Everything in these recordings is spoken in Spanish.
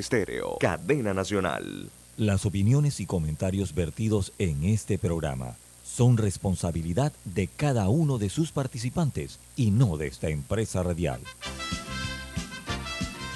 Estéreo, cadena nacional. Las opiniones y comentarios vertidos en este programa son responsabilidad de cada uno de sus participantes y no de esta empresa radial.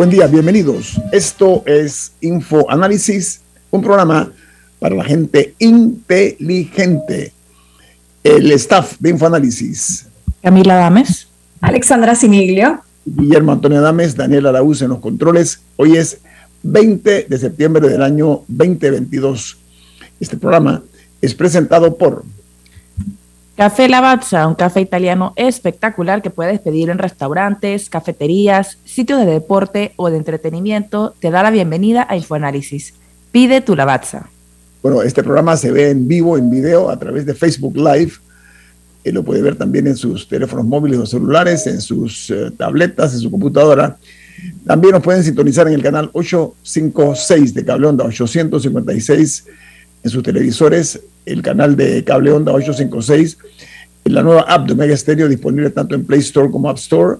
Buen día, bienvenidos. Esto es Info Análisis, un programa para la gente inteligente. El staff de Infoanálisis. Camila Dames. Alexandra Siniglio. Guillermo Antonio Adames, Daniel Araúz en los controles. Hoy es 20 de septiembre del año 2022. Este programa es presentado por Café Lavazza, un café italiano espectacular que puedes pedir en restaurantes, cafeterías, sitios de deporte o de entretenimiento. Te da la bienvenida a Infoanálisis. Pide tu Lavazza. Bueno, este programa se ve en vivo, en video, a través de Facebook Live. Eh, lo puede ver también en sus teléfonos móviles o celulares, en sus eh, tabletas, en su computadora. También nos pueden sintonizar en el canal 856 de Cable Onda, 856 en sus televisores, el canal de Cable Onda 856, en la nueva app de Omega Stereo disponible tanto en Play Store como App Store,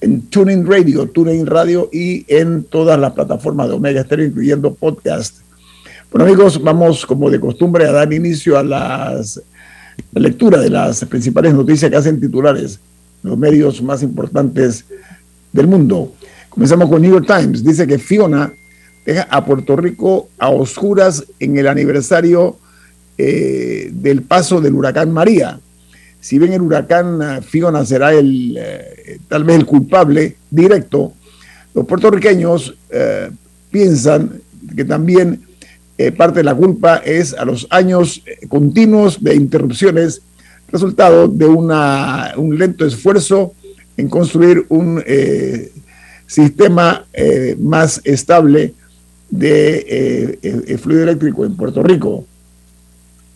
en TuneIn Radio, TuneIn Radio y en todas las plataformas de Omega Stereo, incluyendo podcast. Bueno amigos, vamos como de costumbre a dar inicio a las, la lectura de las principales noticias que hacen titulares los medios más importantes del mundo. Comenzamos con New York Times. Dice que Fiona deja a Puerto Rico a oscuras en el aniversario eh, del paso del huracán María. Si bien el huracán eh, Fiona será el, eh, tal vez el culpable directo, los puertorriqueños piensan que también parte de la culpa es a los años continuos de interrupciones, resultado de una, un lento esfuerzo en construir un sistema más estable de fluido eléctrico en Puerto Rico.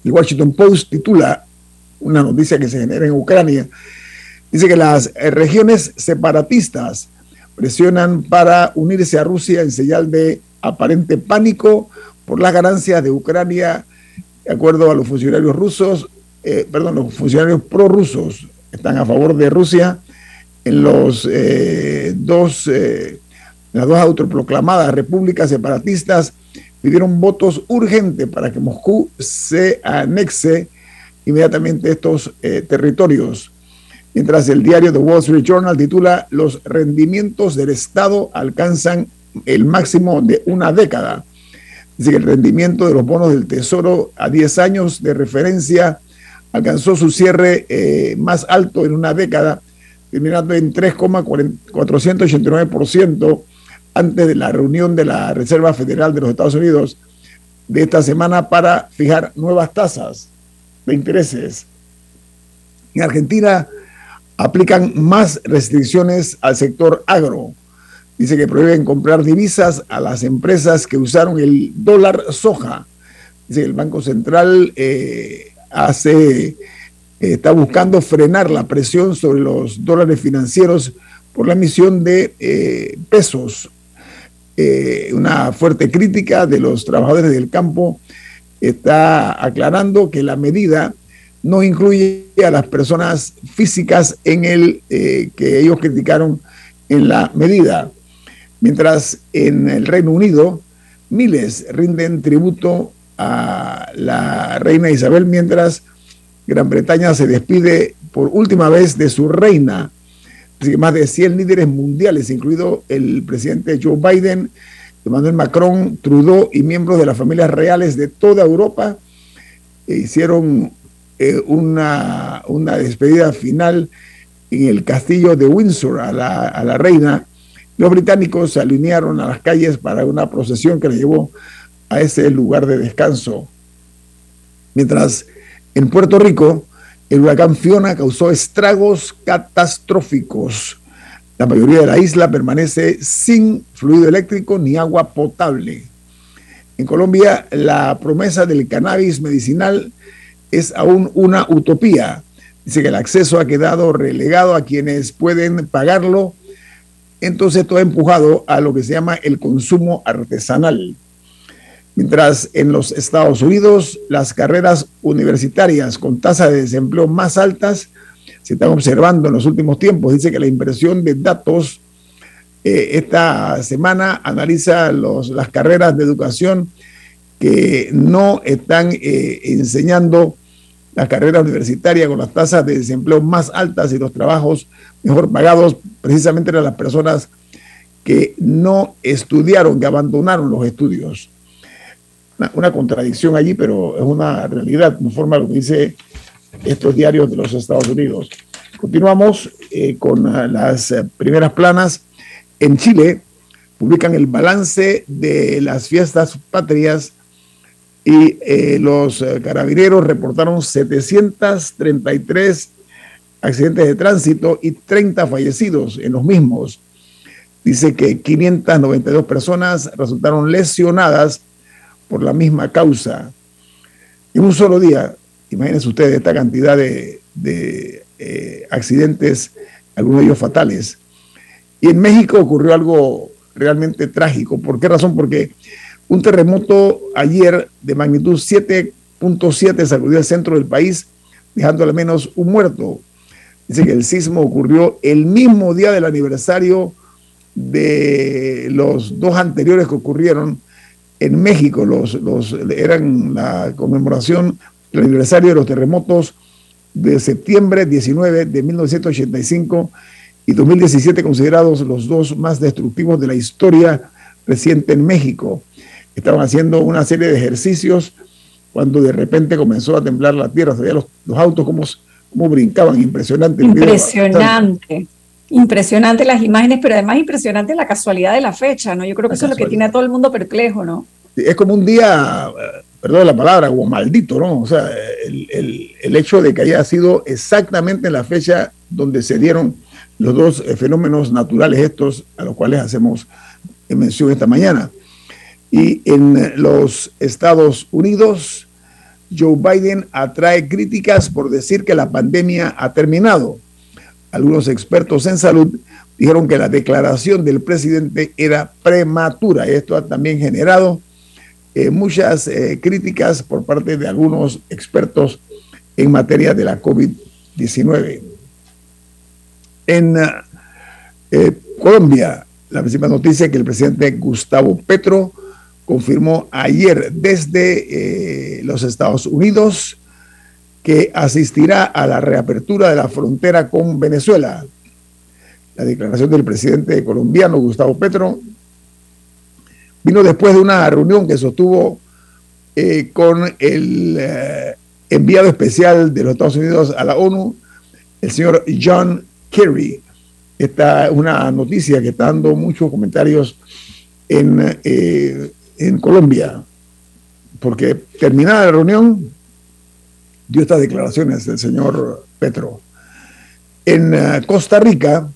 El Washington Post titula una noticia que se genera en Ucrania. Dice que las eh, regiones separatistas presionan para unirse a Rusia en señal de aparente pánico por las ganancias de Ucrania, de acuerdo a los funcionarios rusos, eh, perdón, los funcionarios prorrusos están a favor de Rusia en los eh, dos las dos autoproclamadas repúblicas separatistas pidieron votos urgentes para que Moscú se anexe inmediatamente estos eh, territorios. Mientras el diario The Wall Street Journal titula Los rendimientos del Estado alcanzan el máximo de una década. Dice que el rendimiento de los bonos del Tesoro a 10 años de referencia alcanzó su cierre eh, más alto en una década, terminando en 3,489% antes de la reunión de la Reserva Federal de los Estados Unidos de esta semana para fijar nuevas tasas de intereses. En Argentina aplican más restricciones al sector agro. Dice que prohíben comprar divisas a las empresas que usaron el dólar soja. Dice que el Banco Central eh, hace, eh, está buscando frenar la presión sobre los dólares financieros por la emisión de eh, pesos eh, una fuerte crítica de los trabajadores del campo está aclarando que la medida no incluye a las personas físicas en el eh, que ellos criticaron en la medida. Mientras en el Reino Unido miles rinden tributo a la reina Isabel, mientras Gran Bretaña se despide por última vez de su reina. Más de 100 líderes mundiales, incluido el presidente Joe Biden, Emmanuel Macron, Trudeau y miembros de las familias reales de toda Europa, eh, hicieron eh, una, una, despedida final en el castillo de Windsor a la, a la reina, los británicos se alinearon a las calles para una procesión que le llevó a ese lugar de descanso. Mientras en Puerto Rico, el huracán Fiona causó estragos catastróficos. La mayoría de la isla permanece sin fluido eléctrico ni agua potable. En Colombia, la promesa del cannabis medicinal es aún una utopía. Dice que el acceso ha quedado relegado a quienes pueden pagarlo. Entonces esto ha empujado a lo que se llama el consumo artesanal. Mientras en los Estados Unidos las carreras universitarias con tasas de desempleo más altas se están observando en los últimos tiempos. Dice que la impresión de datos eh, esta semana analiza las carreras de educación que no están eh, enseñando la carrera universitaria con las tasas de desempleo más altas y los trabajos mejor pagados, precisamente eran las personas que no estudiaron, que abandonaron los estudios una, contradicción allí, pero es una realidad, conforme a lo que dice estos diarios de los Estados Unidos. Continuamos eh, con ah, las eh, primeras planas. En Chile publican el balance de las fiestas patrias y eh, los carabineros reportaron 733 accidentes de tránsito y 30 fallecidos en los mismos. Dice que 592 personas resultaron lesionadas por la misma causa. En un solo día, imagínense ustedes esta cantidad de, eh, accidentes, algunos de ellos fatales. Y en México ocurrió algo realmente trágico. ¿Por qué razón? Porque un terremoto ayer de magnitud 7.7 sacudió el centro del país, dejando al menos un muerto. Dice que el sismo ocurrió el mismo día del aniversario de los dos anteriores que ocurrieron en México, los, los, eran la conmemoración del aniversario de los terremotos de septiembre 19 de 1985 y 2017 considerados los dos más destructivos de la historia reciente en México. Estaban haciendo una serie de ejercicios cuando de repente comenzó a temblar la tierra, se los, los autos como, como brincaban, impresionante. Impresionante. Impresionante las imágenes, pero además impresionante la casualidad de la fecha, ¿no? Yo creo que eso es lo que tiene a todo el mundo perplejo, ¿no? Es como un día, eh, perdón la palabra, como maldito, ¿no? O sea, el, el, hecho de que haya sido exactamente en la fecha donde se dieron los dos eh, fenómenos naturales estos a los cuales hacemos mención esta mañana. Y en los Estados Unidos, Joe Biden atrae críticas por decir que la pandemia ha terminado algunos expertos en salud dijeron que la declaración del presidente era prematura. Esto ha también generado eh, muchas eh, críticas por parte de algunos expertos en materia de la COVID-19. En eh, Colombia, la principal noticia es que el presidente Gustavo Petro confirmó ayer desde los Estados Unidos que asistirá a la reapertura de la frontera con Venezuela. La declaración del presidente colombiano Gustavo Petro vino después de una reunión que sostuvo eh, con el eh, enviado especial de los Estados Unidos a la ONU, el señor John Kerry. Esta es una noticia que está dando muchos comentarios en, eh, en Colombia, porque terminada la reunión, dio estas declaraciones el señor Petro. En eh, Costa Rica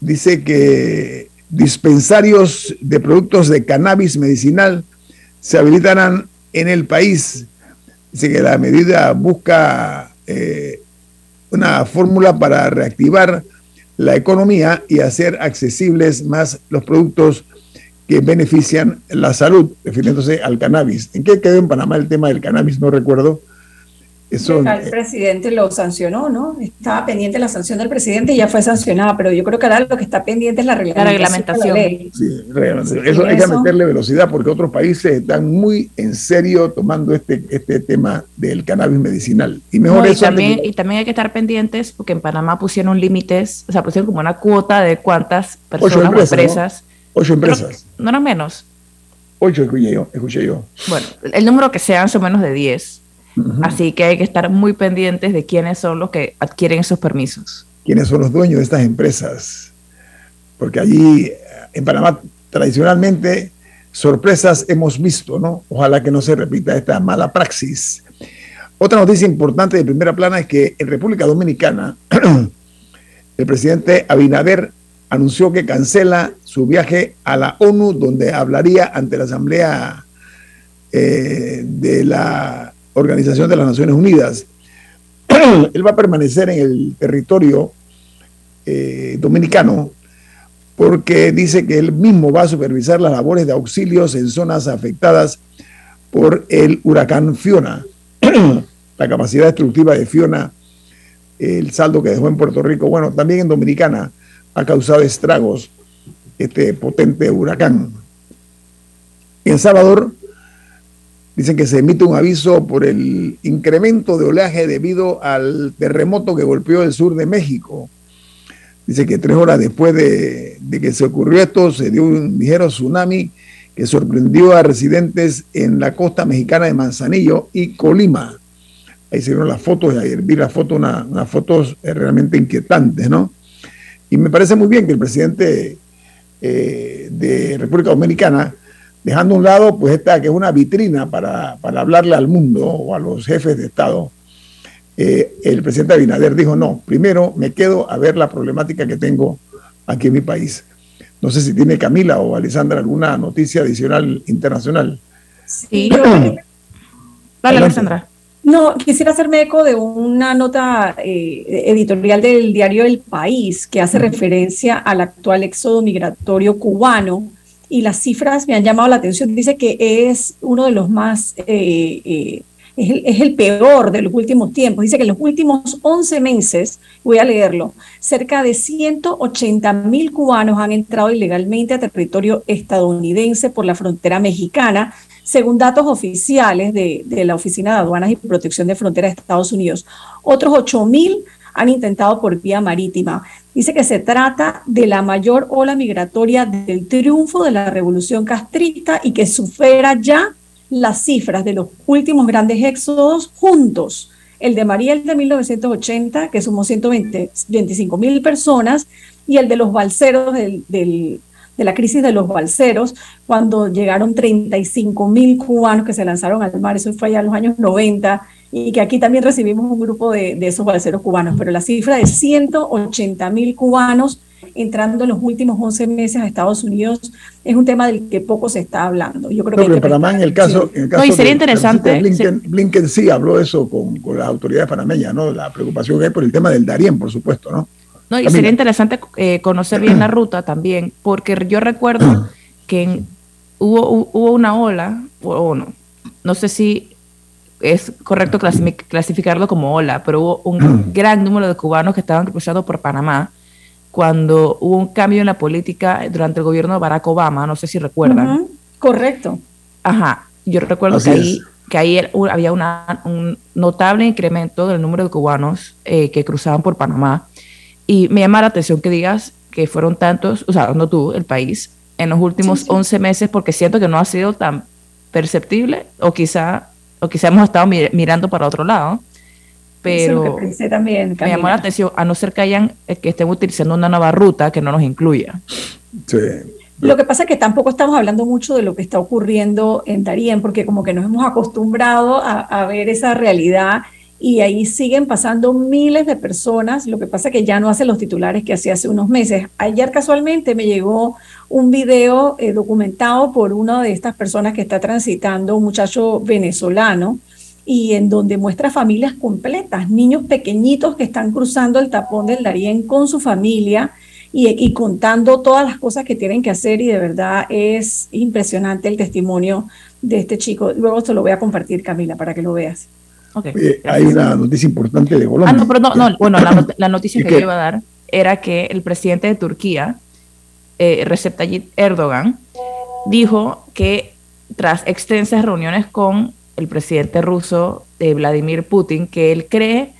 dice que dispensarios de productos de cannabis medicinal se habilitarán en el país. Dice que la medida busca eh, una fórmula para reactivar la economía y hacer accesibles más los productos que benefician la salud, refiriéndose al cannabis. ¿En qué quedó en Panamá el tema del cannabis? No recuerdo el presidente lo sancionó, ¿no? Estaba pendiente la sanción del presidente y ya fue sancionada, pero yo creo que ahora lo que está pendiente es la reglamentación. Sí, eso hay que meterle velocidad porque otros países están muy en serio tomando este, este tema del cannabis medicinal. Y mejor también, y también hay que estar pendientes porque en Panamá pusieron límites, o sea, pusieron como una cuota de cuántas personas o empresas. Ocho empresas. No, eran menos. Ocho escuché yo, escuché yo. Bueno, el número que sean son menos de diez Así que hay que estar muy pendientes de quiénes son los que adquieren esos permisos. quiénes son los dueños de estas empresas, porque allí en Panamá tradicionalmente sorpresas hemos visto, ¿no? Ojalá que no se repita esta mala praxis. Otra noticia importante de primera plana es que en República Dominicana el presidente Abinader anunció que cancela su viaje a la ONU, donde hablaría ante la Asamblea eh, de la Organización de las Naciones Unidas. Él va a permanecer en el territorio eh, dominicano porque dice que él mismo va a supervisar las labores de auxilios en zonas afectadas por el huracán Fiona. la capacidad destructiva de Fiona, el saldo que dejó en Puerto Rico, bueno, también en Dominicana ha causado estragos este potente huracán. En Salvador dicen que se emite un aviso por el incremento de oleaje debido al terremoto que golpeó el sur de México. Dice que tres horas después de, que se ocurrió esto, se dio un ligero tsunami que sorprendió a residentes en la costa mexicana de Manzanillo y Colima. Ahí se vieron las fotos, ayer vi las fotos, unas fotos realmente inquietantes, ¿no? Y me parece muy bien que el presidente eh, de República Dominicana, dejando a un lado, pues esta que es una vitrina para, hablarle al mundo o a los jefes de Estado, eh, el presidente Abinader dijo, no, primero me quedo a ver la problemática que tengo aquí en mi país. No sé si tiene Camila o Alessandra alguna noticia adicional internacional. Sí. Dale, Alessandra. No, quisiera hacerme eco de una nota eh, editorial del diario El País que hace referencia al actual éxodo migratorio cubano y las cifras me han llamado la atención. Dice que es uno de los más, eh, eh, es, el, peor de los últimos tiempos. Dice que en los últimos 11 meses, voy a leerlo, cerca de 180 mil cubanos han entrado ilegalmente a territorio estadounidense por la frontera mexicana según datos oficiales de, la Oficina de Aduanas y Protección de Fronteras de Estados Unidos. Otros 8.000 han intentado por vía marítima. Dice que se trata de la mayor ola migratoria del triunfo de la revolución castrista y que supera ya las cifras de los últimos grandes éxodos juntos. El de Mariel de 1980, que sumó 125 mil personas, y el de los balseros del, del de la crisis de los balseros, cuando llegaron 35 mil cubanos que se lanzaron al mar, eso fue allá en los años 90, y que aquí también recibimos un grupo de, esos balseros cubanos, pero la cifra de 180 mil cubanos entrando en los últimos 11 meses a Estados Unidos es un tema del que poco se está hablando. Yo creo que, en Panamá, en el caso, en el caso no, y sería interesante. Blinken, Blinken, sí habló eso con, con las autoridades panameñas, ¿no? La preocupación que hay por el tema del Darién, por supuesto, ¿no? No, y sería interesante eh, conocer bien la ruta también, porque yo recuerdo que hubo, hubo una ola, o no, no sé si es correcto clasificarlo como ola, pero hubo un gran número de cubanos que estaban cruzando por Panamá cuando hubo un cambio en la política durante el gobierno de Barack Obama, no sé si recuerdan. Correcto. Ajá, yo recuerdo que ahí, que ahí había una, un notable incremento del número de cubanos eh, que cruzaban por Panamá y me llama la atención que digas que fueron tantos, o sea, no tú, el país, en los últimos 11 meses, porque siento que no ha sido tan perceptible, o quizá, o quizá hemos estado mirando para otro lado. Pero también, me llamó la atención, a no ser que hayan, eh, que estén utilizando una nueva ruta que no nos incluya. Sí. Lo que pasa es que tampoco estamos hablando mucho de lo que está ocurriendo en Darien, porque como que nos hemos acostumbrado a, a ver esa realidad y ahí siguen pasando miles de personas. Lo que pasa que ya no hacen los titulares que hacía hace unos meses. Ayer casualmente me llegó un video eh, documentado por una de estas personas que está transitando, un muchacho venezolano, y en donde muestra familias completas, niños pequeñitos que están cruzando el tapón del Darién con su familia y, y contando todas las cosas que tienen que hacer y de verdad es impresionante el testimonio de este chico. Luego te lo voy a compartir, Camila, para que lo veas. Eh, hay una noticia importante de Colombia. Ah, no, pero no, no bueno, la, noticia que, yo iba a dar era que el presidente de Turquía, eh, Recep Tayyip Erdogan, dijo que tras extensas reuniones con el presidente ruso eh, Vladimir Putin, que él cree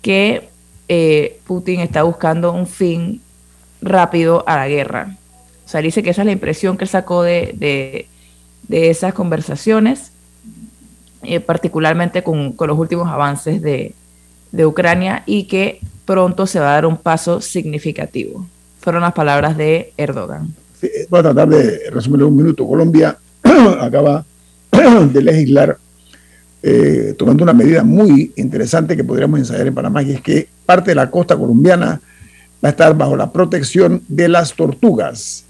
que eh, Putin está buscando un fin rápido a la guerra. O sea, dice que esa es la impresión que él sacó de, de, de esas conversaciones eh, particularmente con, los últimos avances de, Ucrania, y que pronto se va a dar un paso significativo. Fueron las palabras de Erdogan. voy a tratar de resumirlo en un minuto. Colombia acaba de legislar eh, tomando una medida muy interesante que podríamos ensayar en Panamá, y es que parte de la costa colombiana va a estar bajo la protección de las tortugas.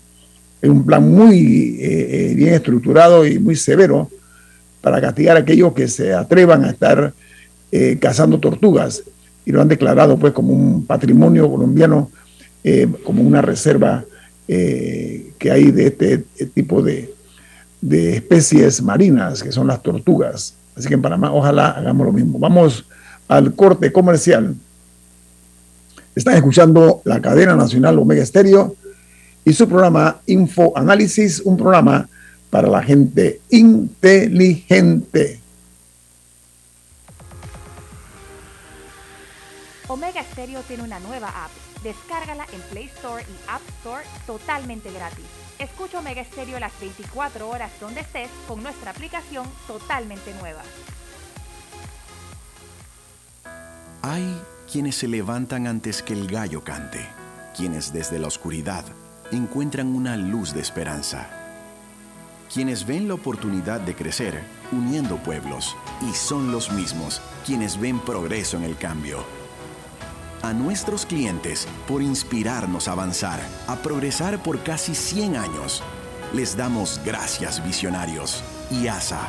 Es un plan muy eh, eh, bien estructurado y muy severo para castigar a aquellos que se atrevan a estar cazando tortugas y lo han declarado pues como un patrimonio colombiano, como una reserva que hay de este tipo de, de especies marinas, que son las tortugas. Así que en Panamá ojalá hagamos lo mismo. Vamos al corte comercial. Están escuchando la cadena nacional Omega Estéreo y su programa Info Análisis, un programa para la gente inteligente. Omega Stereo tiene una nueva app. Descárgala en Play Store y App Store totalmente gratis. Escucha Omega Stereo las 24 horas donde estés con nuestra aplicación totalmente nueva. Hay quienes se levantan antes que el gallo cante, quienes desde la oscuridad encuentran una luz de esperanza, quienes ven la oportunidad de crecer uniendo pueblos y son los mismos quienes ven progreso en el cambio a nuestros clientes por inspirarnos a avanzar, a progresar por casi 100 años. Les damos gracias, visionarios. y ASA.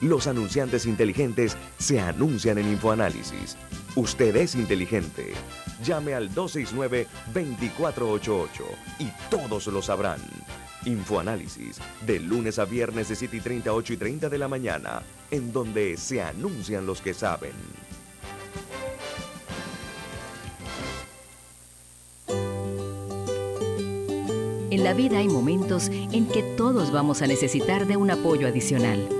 Los anunciantes inteligentes se anuncian en InfoAnálisis. Usted es inteligente. Llame al 269-2488 y todos lo sabrán. Infoanálisis, de lunes a viernes de 7 y 30, 8 y 30 de la mañana, en donde se anuncian los que saben. En la vida hay momentos en que todos vamos a necesitar de un apoyo adicional.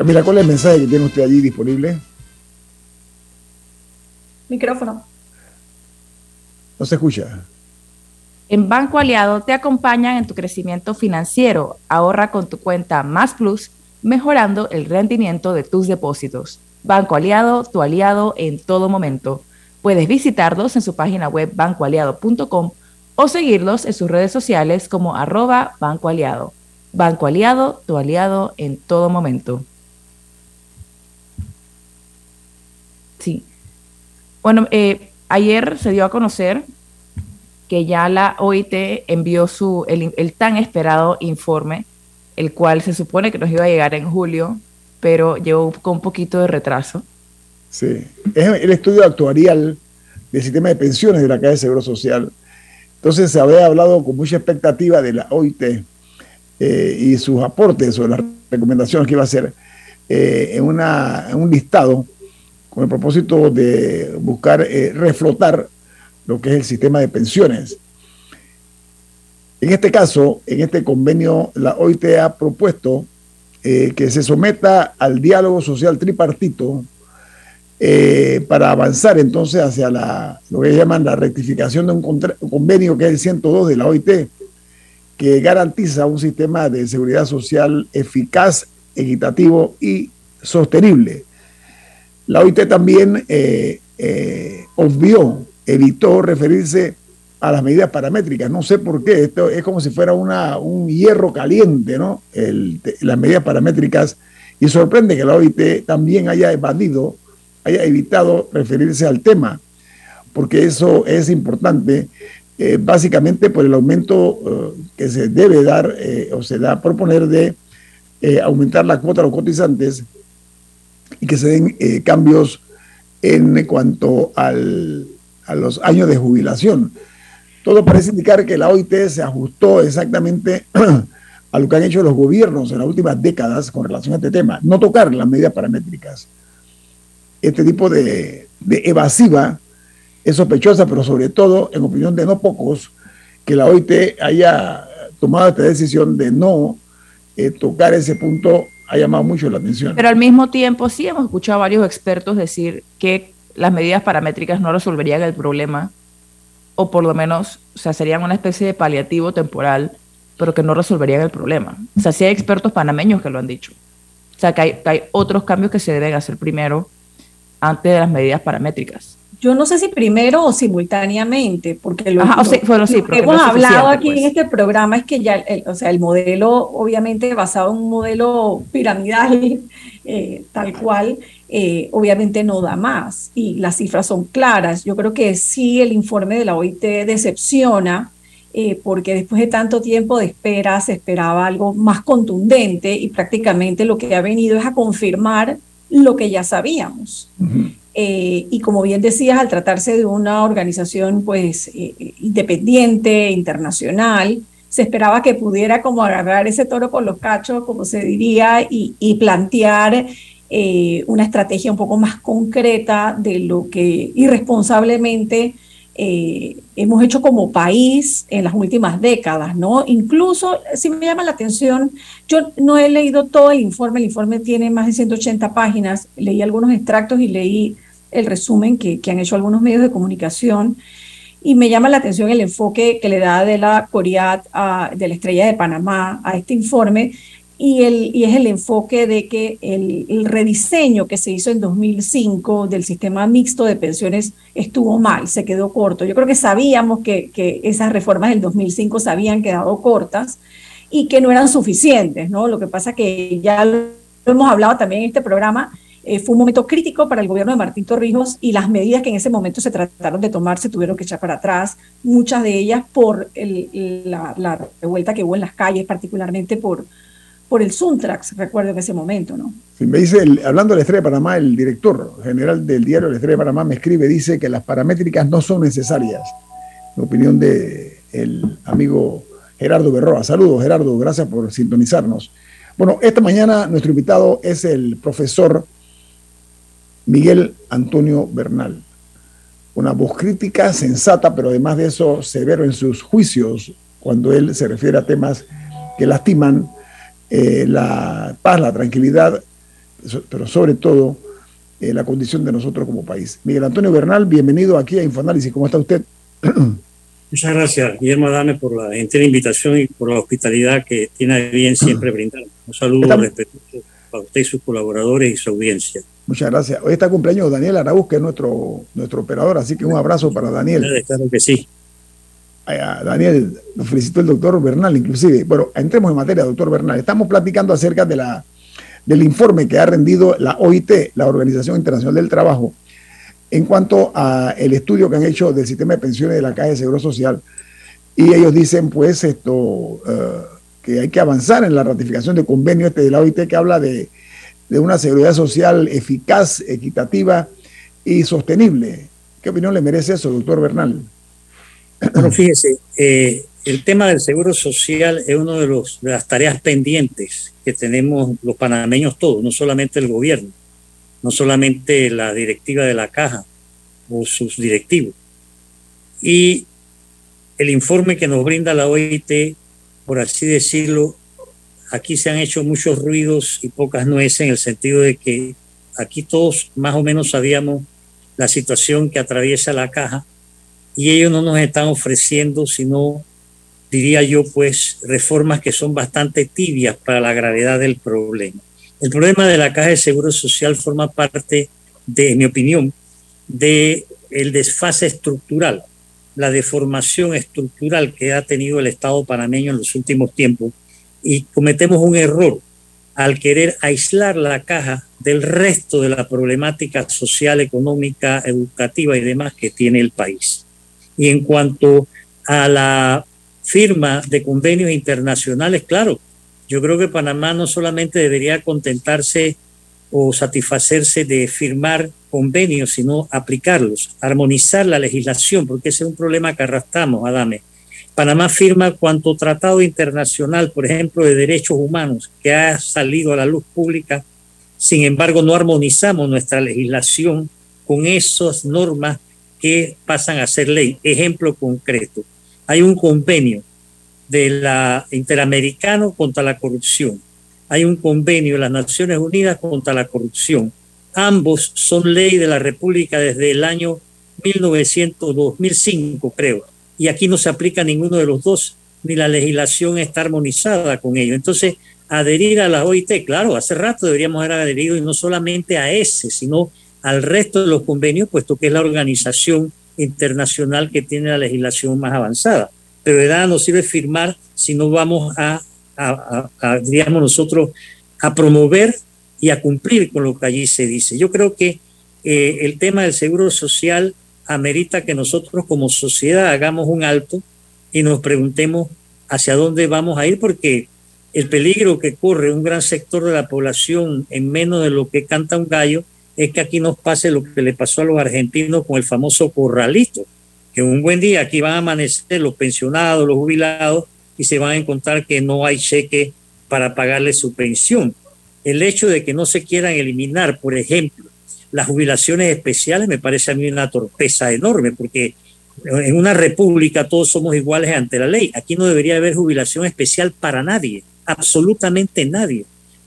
Camila, ¿cuál es el mensaje que tiene usted allí disponible? Micrófono. No se escucha. En Banco Aliado te acompañan en tu crecimiento financiero. Ahorra con tu cuenta Más Plus, mejorando el rendimiento de tus depósitos. Banco Aliado, tu aliado en todo momento. Puedes visitarlos en su página web bancoaliado.com o seguirlos en sus redes sociales como arroba Banco Aliado. Banco Aliado, tu aliado en todo momento. Bueno, eh, ayer se dio a conocer que ya la OIT envió su, el, el tan esperado informe, el cual se supone que nos iba a llegar en julio, pero llegó con un poquito de retraso. Sí, es el estudio actuarial del sistema de pensiones de la Caja de Seguro Social. Entonces se había hablado con mucha expectativa de la OIT eh, y sus aportes o las recomendaciones que iba a hacer eh, en, una, en, un listado con el propósito de buscar eh, reflotar lo que es el sistema de pensiones. En este caso, en este convenio, la OIT ha propuesto eh, que se someta al diálogo social tripartito eh, para avanzar entonces hacia la, lo que llaman la rectificación de un, convenio que es el 102 de la OIT, que garantiza un sistema de seguridad social eficaz equitativo y sostenible. La OIT también eh, eh, obvió, evitó referirse a las medidas paramétricas. No sé por qué, esto es como si fuera un hierro caliente, ¿no? las medidas paramétricas. Y sorprende que la OIT también haya evadido, haya evitado referirse al tema, porque eso es importante, eh, básicamente por el aumento que se debe dar o se da a proponer de aumentar la cuota de los cotizantes y que se den eh, cambios en cuanto al, a los años de jubilación. Todo parece indicar que la OIT se ajustó exactamente a lo que han hecho los gobiernos en las últimas décadas con relación a este tema, no tocar las medidas paramétricas. Este tipo de, evasiva es sospechosa, pero sobre todo, en opinión de no pocos, que la OIT haya tomado esta decisión de no eh, tocar ese punto ha llamado mucho la atención. Pero al mismo tiempo sí hemos escuchado a varios expertos decir que las medidas paramétricas no resolverían el problema, o por lo menos, o sea, serían una especie de paliativo temporal, pero que no resolverían el problema. O sea, sí hay expertos panameños que lo han dicho. O sea, que hay, hay otros cambios que se deben hacer primero antes de las medidas paramétricas yo no sé si primero o simultáneamente, porque lo, que hemos hablado aquí en pues. este programa es que ya, el, o sea, el modelo, obviamente basado en un modelo piramidal, eh, tal cual, eh, obviamente no da más y las cifras son claras. Yo creo que sí el informe de la OIT decepciona. Eh, porque después de tanto tiempo de espera se esperaba algo más contundente y prácticamente lo que ha venido es a confirmar lo que ya sabíamos. Eh, y como bien decías, al tratarse de una organización pues eh, eh, independiente, internacional, se esperaba que pudiera como agarrar ese toro con los cachos, como se diría, y plantear una estrategia un poco más concreta de lo que irresponsablemente hemos hecho como país en las últimas décadas, ¿no? Incluso, si me llama la atención, yo no he leído todo el informe, el informe tiene más de 180 páginas, leí algunos extractos y leí el resumen que, han hecho algunos medios de comunicación y me llama la atención el enfoque que le da de la Coriat de la Estrella de Panamá a este informe y, el, y es el enfoque de que el, rediseño que se hizo en 2005 del sistema mixto de pensiones estuvo mal, se quedó corto. Yo creo que sabíamos que, que esas reformas del 2005 se habían quedado cortas y que no eran suficientes, ¿no? Lo que pasa que ya lo hemos hablado también en este programa, eh, fue un momento crítico para el gobierno de Martín Torrijos y las medidas que en ese momento se trataron de tomar se tuvieron que echar para atrás, muchas de ellas por la, revuelta que hubo en las calles, particularmente por, por el Suntrax, recuerdo en ese momento, ¿no? me dice, hablando de la Estrella de Panamá, el director general del diario La Estrella de Panamá me escribe, dice que las paramétricas no son necesarias, en opinión de el amigo Gerardo Berroa. Saludos, Gerardo, gracias por sintonizarnos. Bueno, esta mañana nuestro invitado es el profesor Miguel Antonio Bernal. Una voz crítica, sensata, pero además de eso severo en sus juicios cuando él se refiere a temas que lastiman eh, la paz, la tranquilidad, pero sobre todo eh, la condición de nosotros como país. Miguel Antonio Bernal, bienvenido aquí a Infoanálisis. ¿Cómo está usted? Muchas gracias, Guillermo Adame, por la entera invitación y por la hospitalidad que tiene bien siempre brindar. Un saludo respetuoso para usted y sus colaboradores y su audiencia. Muchas gracias. Hoy está cumpleaños Daniel Araúz, que es nuestro, nuestro operador, así que un abrazo para Daniel. Claro que sí. Daniel, nos felicitó el doctor Bernal, inclusive. Bueno, entremos en materia, doctor Bernal. Estamos platicando acerca de la, del informe que ha rendido la OIT, la Organización Internacional del Trabajo, en cuanto a el estudio que han hecho del sistema de pensiones de la Caja de Seguro Social. Y ellos dicen, pues, esto, eh, que hay que avanzar en la ratificación del convenio este de la OIT que habla de de una seguridad social eficaz, equitativa y sostenible. ¿Qué opinión le merece eso, doctor Bernal? Bueno, fíjese, eh, el tema del seguro social es una de, de las tareas pendientes que tenemos los panameños todos, no solamente el gobierno, no solamente la directiva de la caja o sus directivos. Y el informe que nos brinda la OIT, por así decirlo, aquí se han hecho muchos ruidos y pocas nueces en el sentido de que aquí todos más o menos sabíamos la situación que atraviesa la caja y ellos no nos están ofreciendo sino, diría yo, pues reformas que son bastante tibias para la gravedad del problema. El problema de la Caja de Seguro Social forma parte, de, en mi opinión, de el desfase estructural, la deformación estructural que ha tenido el Estado panameño en los últimos tiempos y cometemos un error al querer aislar la caja del resto de la problemática social, económica, educativa y demás que tiene el país. Y en cuanto a la firma de convenios internacionales, claro, yo creo que Panamá no solamente debería contentarse o satisfacerse de firmar convenios, sino aplicarlos, armonizar la legislación, porque ese es un problema que arrastramos, Adame. Panamá firma cuanto tratado internacional, por ejemplo, de derechos humanos, que ha salido a la luz pública, sin embargo, no armonizamos nuestra legislación con esas normas que pasan a ser ley. Ejemplo concreto, hay un convenio de la Interamericano contra la corrupción. Hay un convenio de las Naciones Unidas contra la corrupción. Ambos son ley de la República desde el año 1900, 2005, creo. Y aquí no se aplica ninguno de los dos, ni la legislación está armonizada con ello. Entonces, adherir a la OIT, claro, hace rato deberíamos haber adherido y no solamente a ese, sino al resto de los convenios, puesto que es la organización internacional que tiene la legislación más avanzada. Pero de nada nos sirve firmar si no vamos a, digamos nosotros, a promover y a cumplir con lo que allí se dice. Yo creo que eh, el tema del seguro social amerita que nosotros como sociedad hagamos un alto y nos preguntemos hacia dónde vamos a ir, porque el peligro que corre un gran sector de la población en menos de lo que canta un gallo es que aquí nos pase lo que le pasó a los argentinos con el famoso corralito, que un buen día aquí van a amanecer los pensionados, los jubilados, y se van a encontrar que no hay cheque para pagarle su pensión. El hecho de que no se quieran eliminar, por ejemplo, las jubilaciones especiales me parece a mí una torpeza enorme, porque en una república todos somos iguales ante la ley. Aquí no debería haber jubilación especial para nadie, absolutamente nadie.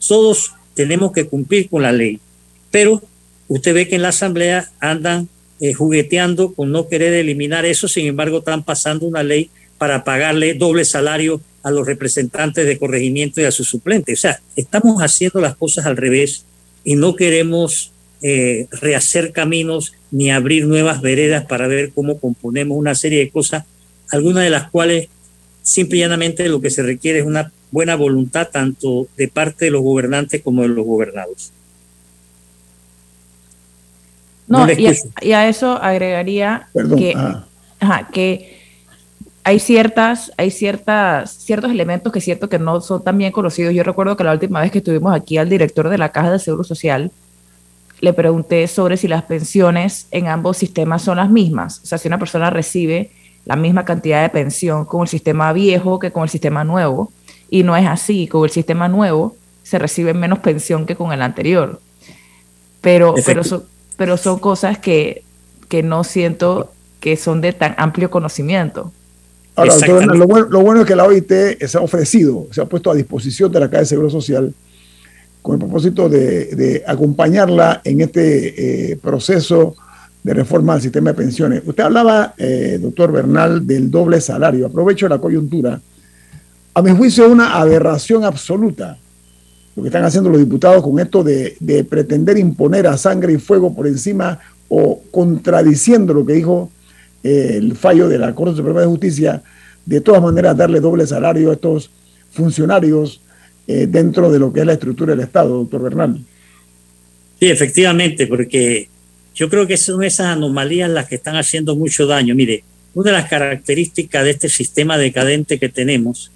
Todos tenemos que cumplir con la ley. Pero Usted ve que en la Asamblea andan eh, jugueteando con no querer eliminar eso, sin embargo están pasando una ley para pagarle doble salario a los representantes de corregimiento y a sus suplentes. O sea, estamos haciendo las cosas al revés y no queremos eh, rehacer caminos ni abrir nuevas veredas para ver cómo componemos una serie de cosas, algunas de las cuales simple y llanamente lo que se requiere es una buena voluntad tanto de parte de los gobernantes como de los gobernados. No, y, a, eso agregaría que, que hay ciertas, hay ciertas, ciertos elementos que es cierto que no son tan bien conocidos. Yo recuerdo que la última vez que estuvimos aquí al director de la Caja de Seguro Social, le pregunté sobre si las pensiones en ambos sistemas son las mismas. O sea, si una persona recibe la misma cantidad de pensión con el sistema viejo que con el sistema nuevo. Y no es así. Con el sistema nuevo se recibe menos pensión que con el anterior. Pero, pero, pero son cosas que, que no siento que son de tan amplio conocimiento. Ahora, lo, bueno, lo, bueno, es que la OIT se ha ofrecido, se ha puesto a disposición de la Caja de Seguro Social con el propósito de, de acompañarla en este eh, proceso de reforma del sistema de pensiones. Usted hablaba, eh, doctor Bernal, del doble salario. Aprovecho la coyuntura. A mi juicio es una aberración absoluta lo que están haciendo los diputados con esto de, pretender imponer a sangre y fuego por encima o contradiciendo lo que dijo eh, el fallo de la Corte Suprema de Justicia, de todas maneras darle doble salario a estos funcionarios eh, dentro de lo que es la estructura del Estado, doctor Bernal. Sí, efectivamente, porque yo creo que son esas anomalías las que están haciendo mucho daño. Mire, una de las características de este sistema decadente que tenemos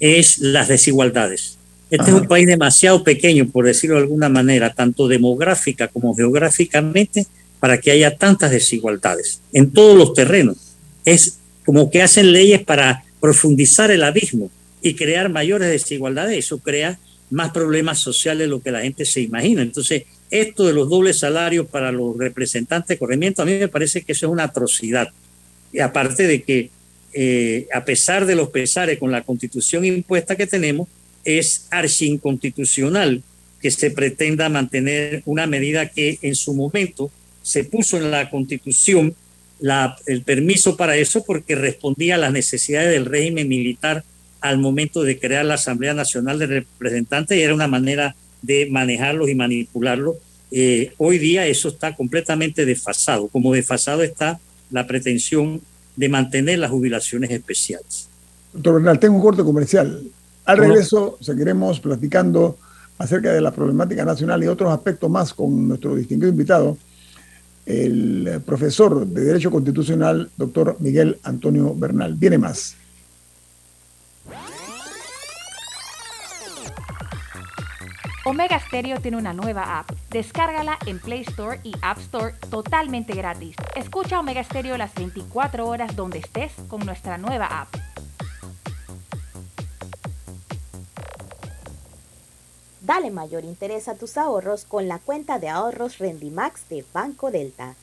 es las desigualdades. Este es un país demasiado pequeño, por decirlo de alguna manera, tanto demográfica como geográficamente, para que haya tantas desigualdades en todos los terrenos. Es como que hacen leyes para profundizar el abismo y crear mayores desigualdades. Eso crea más problemas sociales de lo que la gente se imagina. Entonces, esto de los dobles salarios para los representantes de corregimiento, a mí me parece que eso es una atrocidad. Y aparte de que, eh, a pesar de los pesares con la constitución impuesta que tenemos, es archi-inconstitucional que se pretenda mantener una medida que en su momento se puso en la constitución el permiso para eso porque respondía a las necesidades del régimen militar al momento de crear la Asamblea Nacional de Representantes y era una manera de manejarlos y manipularlos. Eh, hoy día eso está completamente desfasado, como desfasado está la pretensión de mantener las jubilaciones especiales. Doctor Bernal, tengo un corte comercial. Al regreso seguiremos platicando acerca de la problemática nacional y otros aspectos más con nuestro distinguido invitado, el profesor de Derecho Constitucional, doctor Miguel Antonio Bernal. Viene más. Omega Stereo tiene una nueva app. Descárgala en Play Store y App Store totalmente gratis. Escucha Omega Stereo las 24 horas donde estés con nuestra nueva app. Dale mayor interés a tus ahorros con la cuenta de ahorros Rendimax de Banco Delta.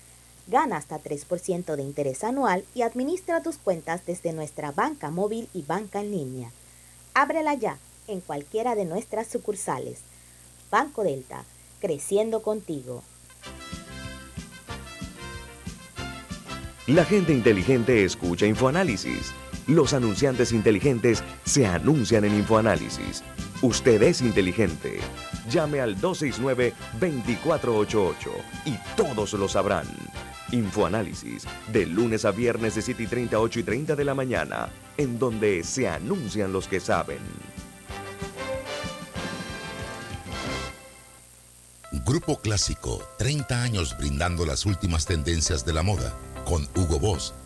Gana hasta 3% de interés anual y administra tus cuentas desde nuestra banca móvil y banca en línea. Ábrela ya en cualquiera de nuestras sucursales. Banco Delta, creciendo contigo. La gente inteligente escucha InfoAnálisis. Los anunciantes inteligentes se anuncian en InfoAnálisis. Usted es inteligente. Llame al 269-2488 y todos lo sabrán. Infoanálisis, de lunes a viernes de 7 y 30, 8 y 30 de la mañana, en donde se anuncian los que saben. Grupo Clásico, 30 años brindando las últimas tendencias de la moda, con Hugo Boss,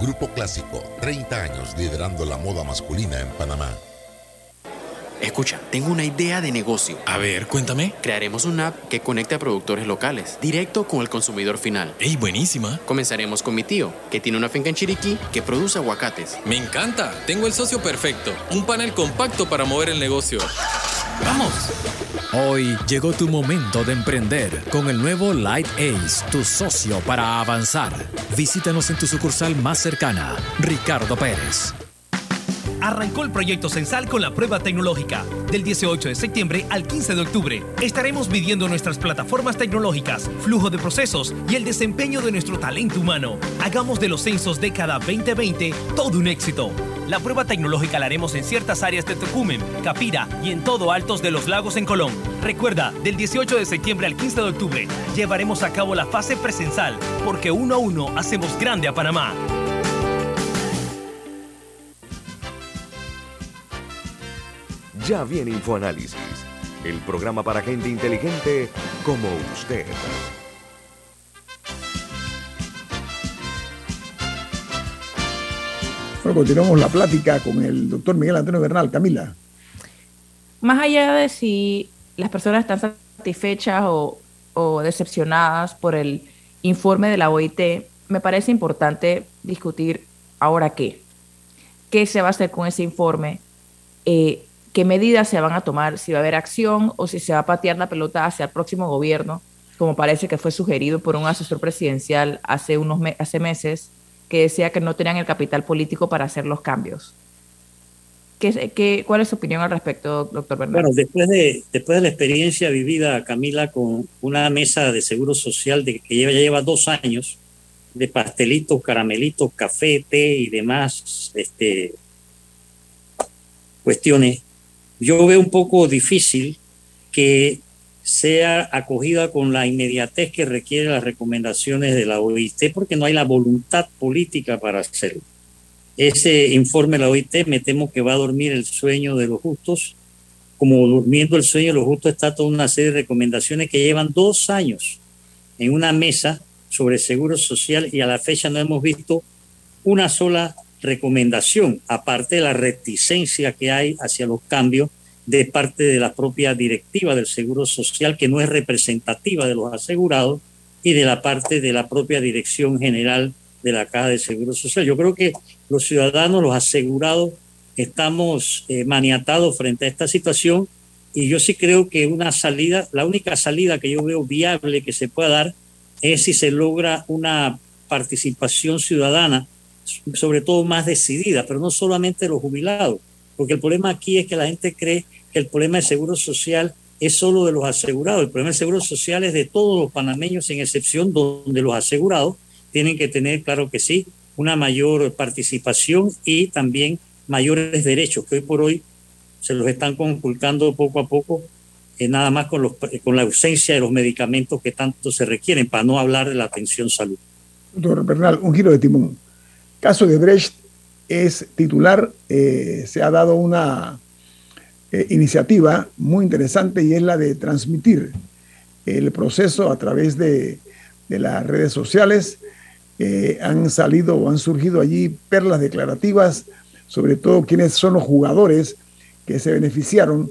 Grupo Clásico, 30 años liderando la moda masculina en Panamá. Escucha, tengo una idea de negocio. A ver, cuéntame. Crearemos una app que conecte a productores locales, directo con el consumidor final. ¡Ey, buenísima! Comenzaremos con mi tío, que tiene una finca en Chiriquí que produce aguacates. Me encanta. Tengo el socio perfecto. Un panel compacto para mover el negocio. ¡Vamos! Hoy llegó tu momento de emprender con el nuevo Light Ace, tu socio para avanzar. Visítanos en tu sucursal más cercana, Ricardo Pérez. Arrancó el proyecto Censal con la prueba tecnológica. Del 18 de septiembre al 15 de octubre estaremos midiendo nuestras plataformas tecnológicas, flujo de procesos y el desempeño de nuestro talento humano. Hagamos de los censos década 2020 todo un éxito. La prueba tecnológica la haremos en ciertas áreas de Tocumen, Capira y en todo Altos de los Lagos en Colón. Recuerda, del 18 de septiembre al 15 de octubre llevaremos a cabo la fase presensal, porque uno a uno hacemos grande a Panamá. Ya viene InfoAnálisis, el programa para gente inteligente como usted. Continuamos la plática con el doctor Miguel Antonio Bernal. Camila. Más allá de si las personas están satisfechas o, decepcionadas por el informe de la OIT, me parece importante discutir ahora qué. ¿Qué se va a hacer con ese informe? Eh, qué medidas se van a tomar, si va a haber acción o si se va a patear la pelota hacia el próximo gobierno, como parece que fue sugerido por un asesor presidencial hace, unos hace meses, que decía que no tenían el capital político para hacer los cambios. ¿Qué, qué, cuál es su opinión al respecto, doctor Bernardo? Bueno, después de, después de la experiencia vivida, Camila, con una mesa de seguro social de, que lleva, ya lleva dos años, de pastelitos, caramelitos, café, té y demás este, cuestiones, yo veo un poco difícil que sea acogida con la inmediatez que requiere las recomendaciones de la OIT, porque no hay la voluntad política para hacerlo. Ese informe de la OIT me temo que va a dormir el sueño de los justos, como durmiendo el sueño de los justos está toda una serie de recomendaciones que llevan dos años en una mesa sobre seguro social y a la fecha no hemos visto una sola recomendación, aparte de la reticencia que hay hacia los cambios de parte de la propia directiva del Seguro Social, que no es representativa de los asegurados, y de la parte de la propia Dirección General de la Caja de Seguro Social. Yo creo que los ciudadanos, los asegurados, estamos eh, maniatados frente a esta situación y yo sí creo que una salida, la única salida que yo veo viable que se pueda dar es si se logra una participación ciudadana, sobre todo más decidida, pero no solamente los jubilados, porque el problema aquí es que la gente cree el problema del seguro social es solo de los asegurados. El problema del seguro social es de todos los panameños, sin excepción, donde los asegurados tienen que tener, claro que sí, una mayor participación y también mayores derechos, que hoy por hoy se los están conculcando poco a poco, eh, nada más con, los, con la ausencia de los medicamentos que tanto se requieren, para no hablar de la atención salud. Doctor Bernal, un giro de timón. Caso de Brecht es titular, eh, se ha dado una eh, iniciativa muy interesante y es la de transmitir el proceso a través de, de las redes sociales. han salido o han surgido allí perlas declarativas, sobre todo quienes son los jugadores que se beneficiaron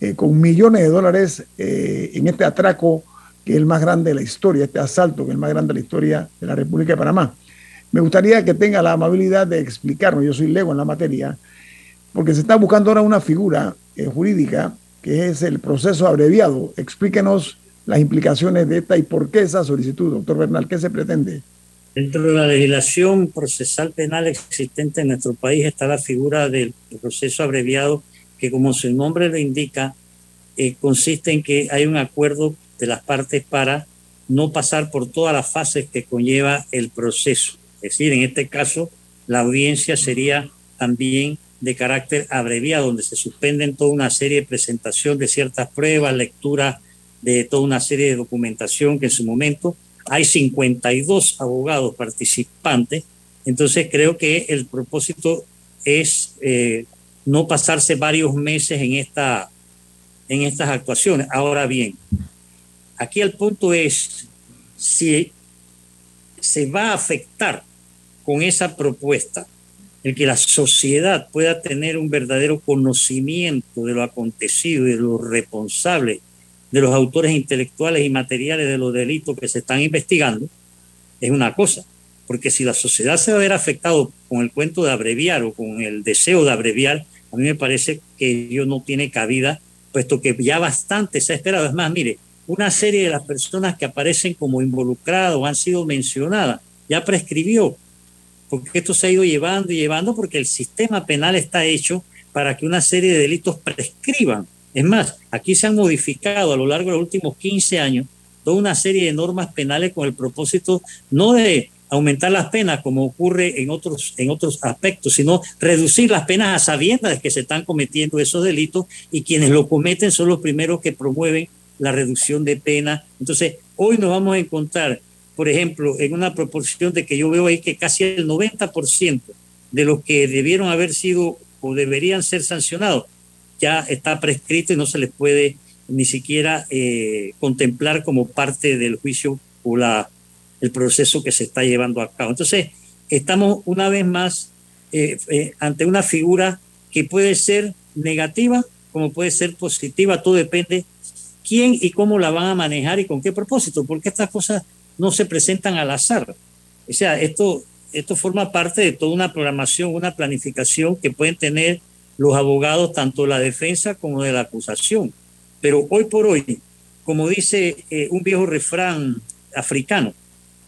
eh, con millones de dólares eh, en este atraco que es el más grande de la historia, este asalto que es el más grande de la historia de la República de Panamá. Me gustaría que tenga la amabilidad de explicarnos, yo soy lego en la materia, porque se está buscando ahora una figura eh, jurídica que es el proceso abreviado. Explíquenos las implicaciones de esta y por qué esa solicitud, doctor Bernal, ¿qué se pretende? Dentro de la legislación procesal penal existente en nuestro país está la figura del proceso abreviado que como su nombre lo indica, eh, consiste en que hay un acuerdo de las partes para no pasar por todas las fases que conlleva el proceso. Es decir, en este caso, la audiencia sería también de carácter abreviado, donde se suspenden toda una serie de presentación de ciertas pruebas, lectura de toda una serie de documentación que en su momento hay 52 abogados participantes. Entonces creo que el propósito es eh, no pasarse varios meses en, esta, en estas actuaciones. Ahora bien, aquí el punto es si se va a afectar con esa propuesta el que la sociedad pueda tener un verdadero conocimiento de lo acontecido y de lo responsable de los autores intelectuales y materiales de los delitos que se están investigando, es una cosa. Porque si la sociedad se va a ver afectado con el cuento de abreviar o con el deseo de abreviar, a mí me parece que ello no tiene cabida, puesto que ya bastante se ha esperado. Es más, mire, una serie de las personas que aparecen como involucradas han sido mencionadas ya prescribió, porque esto se ha ido llevando y llevando porque el sistema penal está hecho para que una serie de delitos prescriban. Es más, aquí se han modificado a lo largo de los últimos 15 años toda una serie de normas penales con el propósito no de aumentar las penas como ocurre en otros, en otros aspectos, sino reducir las penas a sabiendas de que se están cometiendo esos delitos y quienes lo cometen son los primeros que promueven la reducción de pena. Entonces, hoy nos vamos a encontrar, por ejemplo, en una proporción de que yo veo ahí que casi el 90% de los que debieron haber sido o deberían ser sancionados ya está prescrito y no se les puede ni siquiera eh, contemplar como parte del juicio o la el proceso que se está llevando a cabo. Entonces, estamos una vez más eh, eh, ante una figura que puede ser negativa como puede ser positiva, todo depende quién y cómo la van a manejar y con qué propósito, porque estas cosas no se presentan al azar. O sea, esto, esto forma parte de toda una programación, una planificación que pueden tener los abogados, tanto la defensa como de la acusación. Pero hoy por hoy, como dice eh, un viejo refrán africano,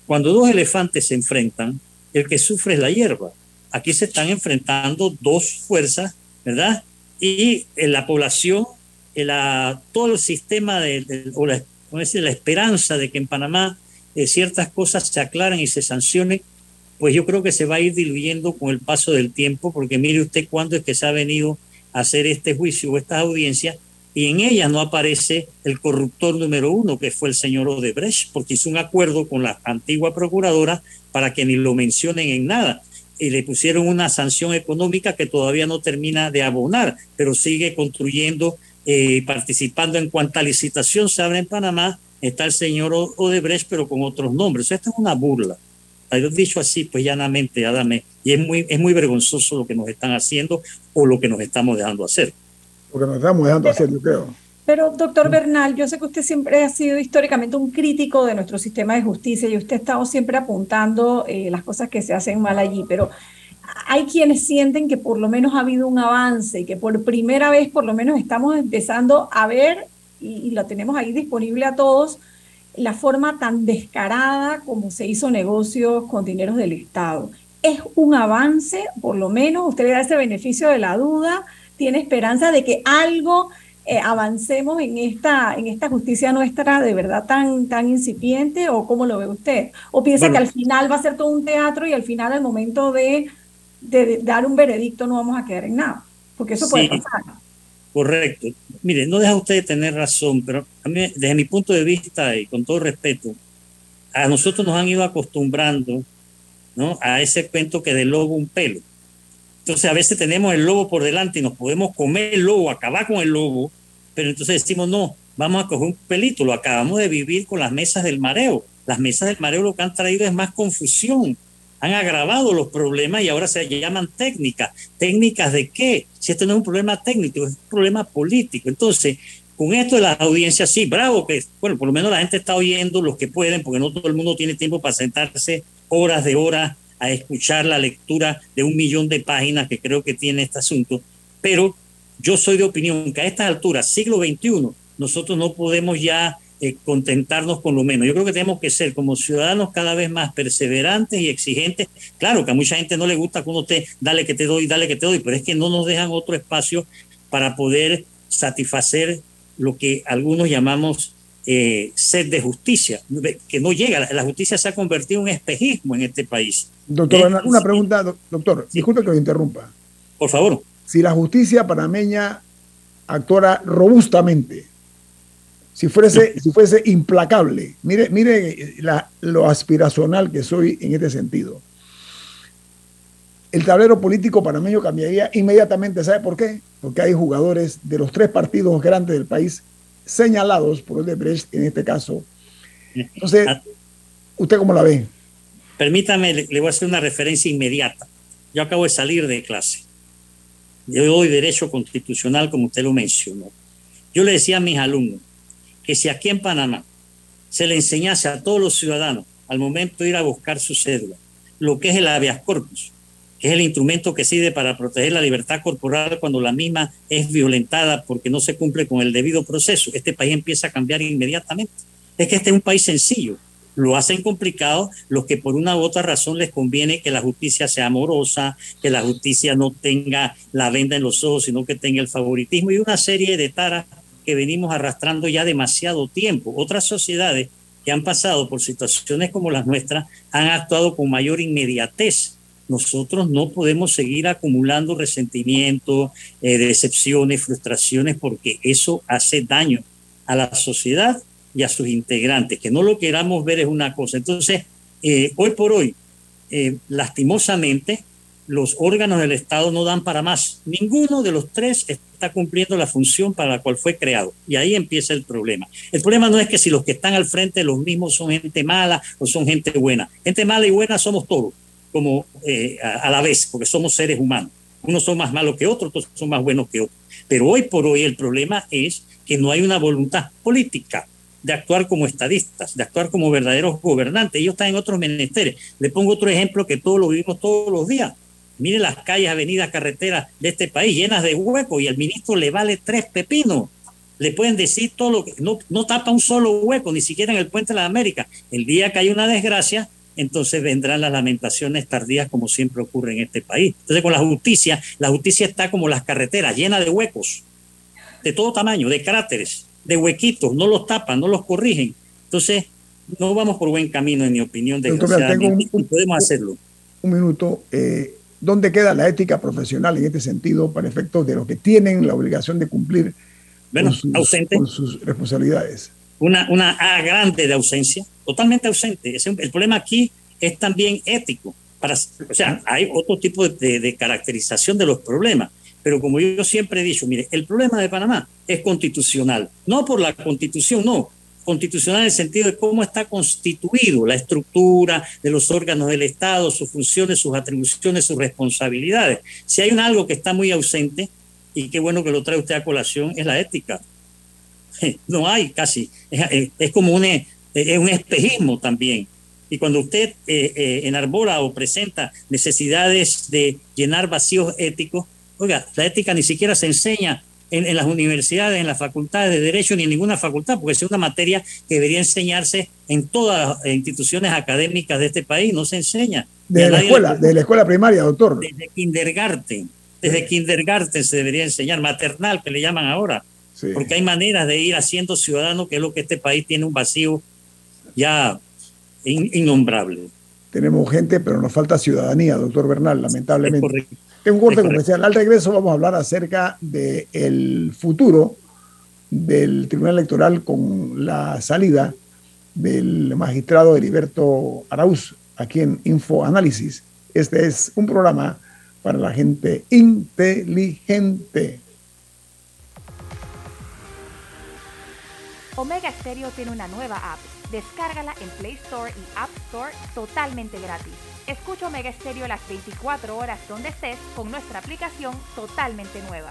cuando dos elefantes se enfrentan, el que sufre es la hierba. Aquí se están enfrentando dos fuerzas, ¿verdad? Y en la población, en la, todo el sistema de, o la, la esperanza de que en Panamá eh, ciertas cosas se aclaren y se sancionen, pues yo creo que se va a ir diluyendo con el paso del tiempo, porque mire usted cuándo es que se ha venido a hacer este juicio o estas audiencias y en ella no aparece el corruptor número uno, que fue el señor Odebrecht, porque hizo un acuerdo con la antigua procuradora para que ni lo mencionen en nada. Y le pusieron una sanción económica que todavía no termina de abonar, pero sigue construyendo y eh, participando en cuanta licitación se abre en Panamá. Está el señor Odebrecht, pero con otros nombres. Esto es una burla. Dicho así, pues llanamente, dame. Y es muy, es muy vergonzoso lo que nos están haciendo o lo que nos estamos dejando hacer porque nos estamos dejando hacer, yo creo. Pero, doctor Bernal, yo sé que usted siempre ha sido históricamente un crítico de nuestro sistema de justicia y usted ha estado siempre apuntando eh, las cosas que se hacen mal allí, pero hay quienes sienten que por lo menos ha habido un avance y que por primera vez por lo menos estamos empezando a ver, y, y lo tenemos ahí disponible a todos, la forma tan descarada como se hizo negocios con dineros del Estado. Es un avance, por lo menos usted le da ese beneficio de la duda, tiene esperanza de que algo eh, avancemos en esta, en esta justicia nuestra de verdad tan, tan incipiente o cómo lo ve usted? ¿O piensa que al final va a ser todo un teatro y al final al momento de, de, dar un veredicto no vamos a quedar en nada? Porque eso puede pasar. Correcto. Mire, no deja usted de tener razón, pero desde mi punto de vista y con todo respeto, a nosotros nos han ido acostumbrando ¿no? a ese cuento que del lobo un pelo. Entonces a veces tenemos el lobo por delante y nos podemos comer el lobo, acabar con el lobo, pero entonces decimos, no, vamos a coger un pelito, lo acabamos de vivir con las mesas del mareo. Las mesas del mareo lo que han traído es más confusión, han agravado los problemas y ahora se llaman técnicas. ¿Técnicas de qué? Si esto no es un problema técnico, es un problema político. Entonces, con esto de las audiencias, sí, bravo, que bueno, por lo menos la gente está oyendo los que pueden, porque no todo el mundo tiene tiempo para sentarse horas de horas a escuchar la lectura de un millón de páginas que creo que tiene este asunto. Pero yo soy de opinión que a estas alturas, siglo XXI, nosotros no podemos ya eh, contentarnos con lo menos. Yo creo que tenemos que ser como ciudadanos cada vez más perseverantes y exigentes. Claro que a mucha gente no le gusta que uno te, dale que te doy, dale que te doy, pero es que no nos dejan otro espacio para poder satisfacer lo que algunos llamamos eh, sed de justicia, que no llega. La justicia se ha convertido en un espejismo en este país. Doctor, una pregunta, doctor, disculpe que lo interrumpa. Por favor. Si la justicia panameña actuara robustamente, si fuese, si fuese implacable. Mire, mire lo aspiracional que soy en este sentido. El tablero político panameño cambiaría inmediatamente. ¿Sabe por qué? Porque hay jugadores de los tres partidos grandes del país señalados por Odebrecht en este caso. Entonces, ah. ¿usted cómo la ve? Permítame, le, le voy a hacer una referencia inmediata. Yo acabo de salir de clase. Yo doy derecho constitucional, como usted lo mencionó. Yo le decía a mis alumnos, que si aquí en Panamá se le enseñase a todos los ciudadanos al momento de ir a buscar su cédula lo que es el habeas corpus, que es el instrumento que sirve para proteger la libertad corporal cuando la misma es violentada porque no se cumple con el debido proceso, este país empieza a cambiar inmediatamente. Es que este es un país sencillo. Lo hacen complicado los que por una u otra razón les conviene que la justicia sea amorosa, que la justicia no tenga la venda en los ojos, sino que tenga el favoritismo y una serie de taras que venimos arrastrando ya demasiado tiempo. Otras sociedades que han pasado por situaciones como las nuestras han actuado con mayor inmediatez. Nosotros no podemos seguir acumulando resentimientos, eh, decepciones, frustraciones, porque eso hace daño a la sociedad y a sus integrantes. Que no lo queramos ver es una cosa. Entonces, eh, hoy por hoy, eh, lastimosamente, los órganos del Estado no dan para más. Ninguno de los tres está cumpliendo la función para la cual fue creado. Y ahí empieza el problema. El problema no es que si los que están al frente los mismos son gente mala o son gente buena. Gente mala y buena somos todos, como eh, a, la vez, porque somos seres humanos. Unos son más malos que otros, otros son más buenos que otros. Pero hoy por hoy el problema es que no hay una voluntad política de actuar como estadistas, de actuar como verdaderos gobernantes. Ellos están en otros menesteres. Le pongo otro ejemplo que todos lo vivimos todos los días Mire las calles, avenidas, carreteras de este país llenas de huecos y al ministro le vale tres pepinos. Le pueden decir todo lo que no, no tapa un solo hueco, ni siquiera en el puente de la América. El día que hay una desgracia, entonces vendrán las lamentaciones tardías como siempre ocurre en este país. Entonces con la justicia, la justicia está como las carreteras, llena de huecos, de todo tamaño, de cráteres, de huequitos, no los tapan, no los corrigen. Entonces no vamos por buen camino, en mi opinión, de podemos hacerlo. Un minuto. Eh, ¿Dónde queda la ética profesional en este sentido para efectos de los que tienen la obligación de cumplir con, sus, responsabilidades? Una, una A grande de ausencia, totalmente ausente. El problema aquí es también ético. Para, o sea, hay otro tipo de, de caracterización de los problemas. Pero como yo siempre he dicho, mire, el problema de Panamá es constitucional. No por la constitución, no, constitucional en el sentido de cómo está constituido la estructura de los órganos del Estado, sus funciones, sus atribuciones, sus responsabilidades. Si hay un algo que está muy ausente, y qué bueno que lo trae usted a colación, es la ética. No hay casi, es, como un, es un espejismo también. Y cuando usted eh, eh, o presenta necesidades de llenar vacíos éticos, oiga, la ética ni siquiera se enseña en, las universidades, en las facultades de Derecho, ni en ninguna facultad, porque es una materia que debería enseñarse en todas las instituciones académicas de este país, no se enseña. De la escuela, de la escuela primaria, doctor. Desde kindergarten, desde kindergarten se debería enseñar, maternal que le llaman ahora, porque hay maneras de ir haciendo ciudadano, que es lo que este país tiene un vacío ya innombrable. Tenemos gente, pero nos falta ciudadanía, doctor Bernal, lamentablemente. Tengo un corte comercial. Al regreso vamos a hablar acerca del futuro del Tribunal Electoral con la salida del magistrado Heriberto Arauz aquí en Info Análisis. Este es un programa para la gente inteligente. Omega Stereo tiene una nueva app. Descárgala en Play Store y App Store totalmente gratis. Escucha Omega Stereo las 24 horas donde estés con nuestra aplicación totalmente nueva.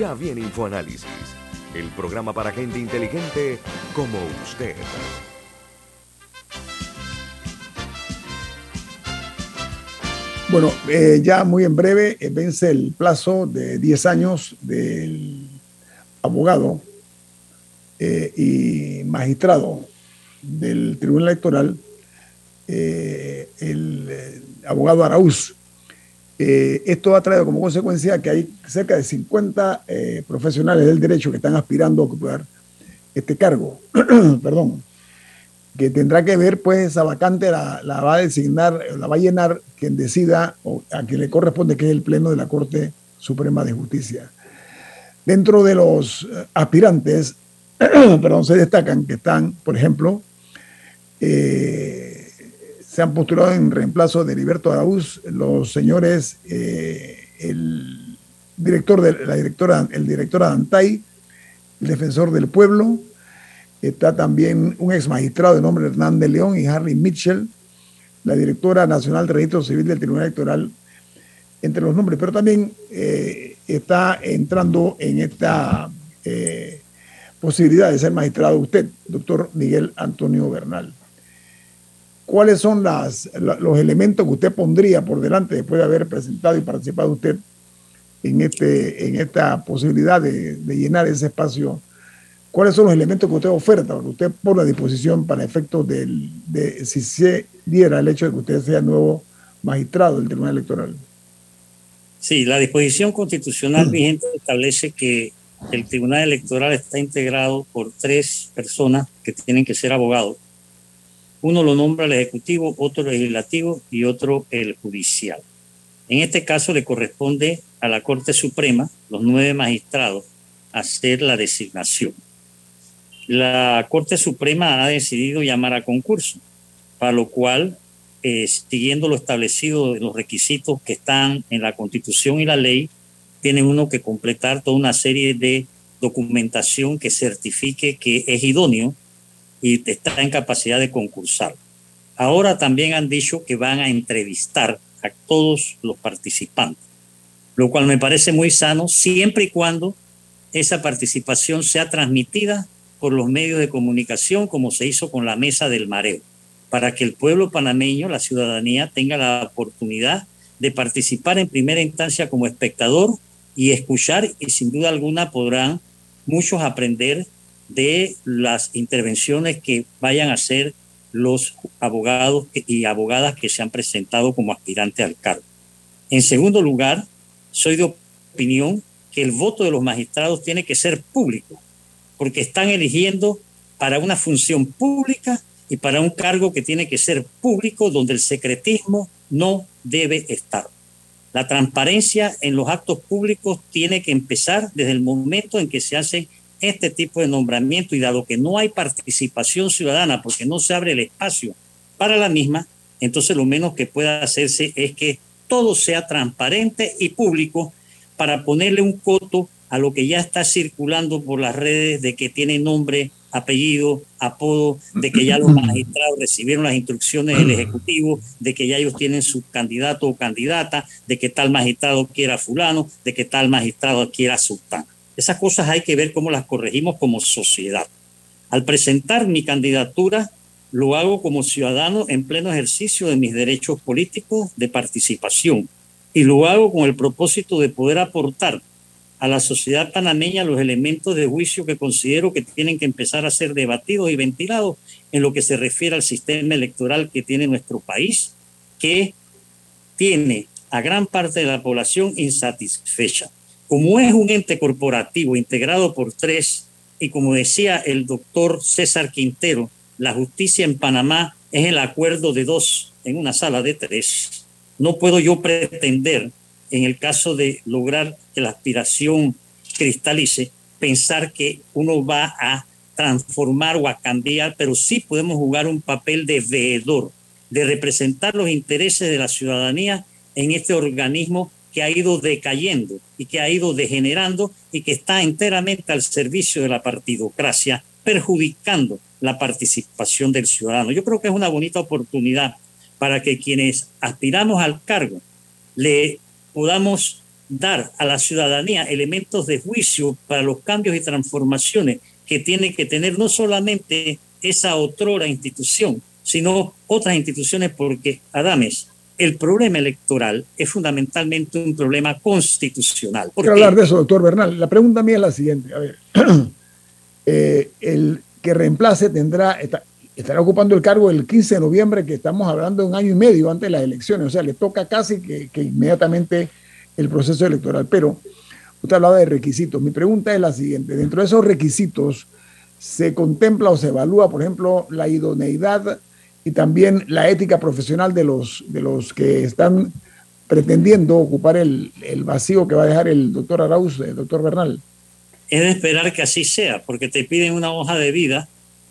Ya viene InfoAnálisis, el programa para gente inteligente como usted. Bueno, eh, ya muy en breve eh, vence el plazo de 10 años del abogado eh, y magistrado del Tribunal Electoral, el abogado Araúz. esto ha traído como consecuencia que hay cerca de 50 profesionales del derecho que están aspirando a ocupar este cargo. Perdón que tendrá que ver, pues esa vacante la, va a designar, la va a llenar quien decida o a quien le corresponde, que es el Pleno de la Corte Suprema de Justicia. Dentro de los eh, aspirantes, perdón, se destacan que están, por ejemplo, eh, se han postulado en reemplazo de Heriberto Araúz los señores, eh, el director de la directora, el director Adantay, el defensor del pueblo, Está también un ex magistrado de nombre Hernán de León y Harry Mitchell, la directora nacional de registro civil del Tribunal Electoral, entre los nombres. Pero también eh, está entrando en esta eh, posibilidad de ser magistrado usted, doctor Miguel Antonio Bernal. ¿Cuáles son las, los elementos que usted pondría por delante después de haber presentado y participado usted en, este, en esta posibilidad de, de llenar ese espacio ¿Cuáles son los elementos que usted oferta, que usted pone a disposición para efectos de si se diera el hecho de que usted sea nuevo magistrado del Tribunal Electoral? Sí, la disposición constitucional mm. vigente establece que el Tribunal Electoral está integrado por tres personas que tienen que ser abogados. Uno lo nombra el Ejecutivo, otro el Legislativo y otro el Judicial. En este caso le corresponde a la Corte Suprema, los nueve magistrados, hacer la designación la Corte Suprema ha decidido llamar a concurso, para lo cual, eh, siguiendo lo establecido de los requisitos que están en la Constitución y la ley, tiene uno que completar toda una serie de documentación que certifique que es idóneo y está en capacidad de concursar. Ahora también han dicho que van a entrevistar a todos los participantes. lo cual me parece muy sano, siempre y cuando esa participación sea transmitida por los medios de comunicación, como se hizo con la mesa del mareo, para que el pueblo panameño, la ciudadanía, tenga la oportunidad de participar en primera instancia como espectador y escuchar y sin duda alguna podrán muchos aprender de las intervenciones que vayan a hacer los abogados y abogadas que se han presentado como aspirantes al cargo. En segundo lugar, soy de opinión que el voto de los magistrados tiene que ser público, porque están eligiendo para una función pública y para un cargo que tiene que ser público, donde el secretismo no debe estar. La transparencia en los actos públicos tiene que empezar desde el momento en que se hace este tipo de nombramiento y dado que no hay participación ciudadana porque no se abre el espacio para la misma, entonces lo menos que pueda hacerse es que todo sea transparente y público para ponerle un coto a lo que ya está circulando por las redes de que tiene nombre, apellido, apodo, de que ya los magistrados recibieron las instrucciones del Ejecutivo, de que ya ellos tienen su candidato o candidata, de que tal magistrado quiera fulano, de que tal magistrado quiera sultán. Esas cosas hay que ver cómo las corregimos como sociedad. Al presentar mi candidatura, lo hago como ciudadano en pleno ejercicio de mis derechos políticos de participación y lo hago con el propósito de poder aportar a la sociedad panameña los elementos de juicio que considero que tienen que empezar a ser debatidos y ventilados en lo que se refiere al sistema electoral que tiene nuestro país, que tiene a gran parte de la población insatisfecha. Como es un ente corporativo integrado por tres, y como decía el doctor César Quintero, la justicia en Panamá es el acuerdo de dos en una sala de tres. No puedo yo pretender en el caso de lograr que la aspiración cristalice, pensar que uno va a transformar o a cambiar, pero sí podemos jugar un papel de veedor, de representar los intereses de la ciudadanía en este organismo que ha ido decayendo y que ha ido degenerando y que está enteramente al servicio de la partidocracia, perjudicando la participación del ciudadano. Yo creo que es una bonita oportunidad para que quienes aspiramos al cargo le podamos dar a la ciudadanía elementos de juicio para los cambios y transformaciones que tiene que tener no solamente esa otrora institución, sino otras instituciones, porque, Adames, el problema electoral es fundamentalmente un problema constitucional. Quiero hablar de eso, doctor Bernal. La pregunta mía es la siguiente. A ver, eh, el que reemplace tendrá, estará ocupando el cargo el 15 de noviembre, que estamos hablando de un año y medio antes de las elecciones, o sea, le toca casi que, inmediatamente el proceso electoral. Pero usted hablaba de requisitos. Mi pregunta es la siguiente, dentro de esos requisitos, ¿se contempla o se evalúa, por ejemplo, la idoneidad y también la ética profesional de los, de los que están pretendiendo ocupar el, vacío que va a dejar el doctor Arauz, el doctor Bernal? Es de esperar que así sea, porque te piden una hoja de vida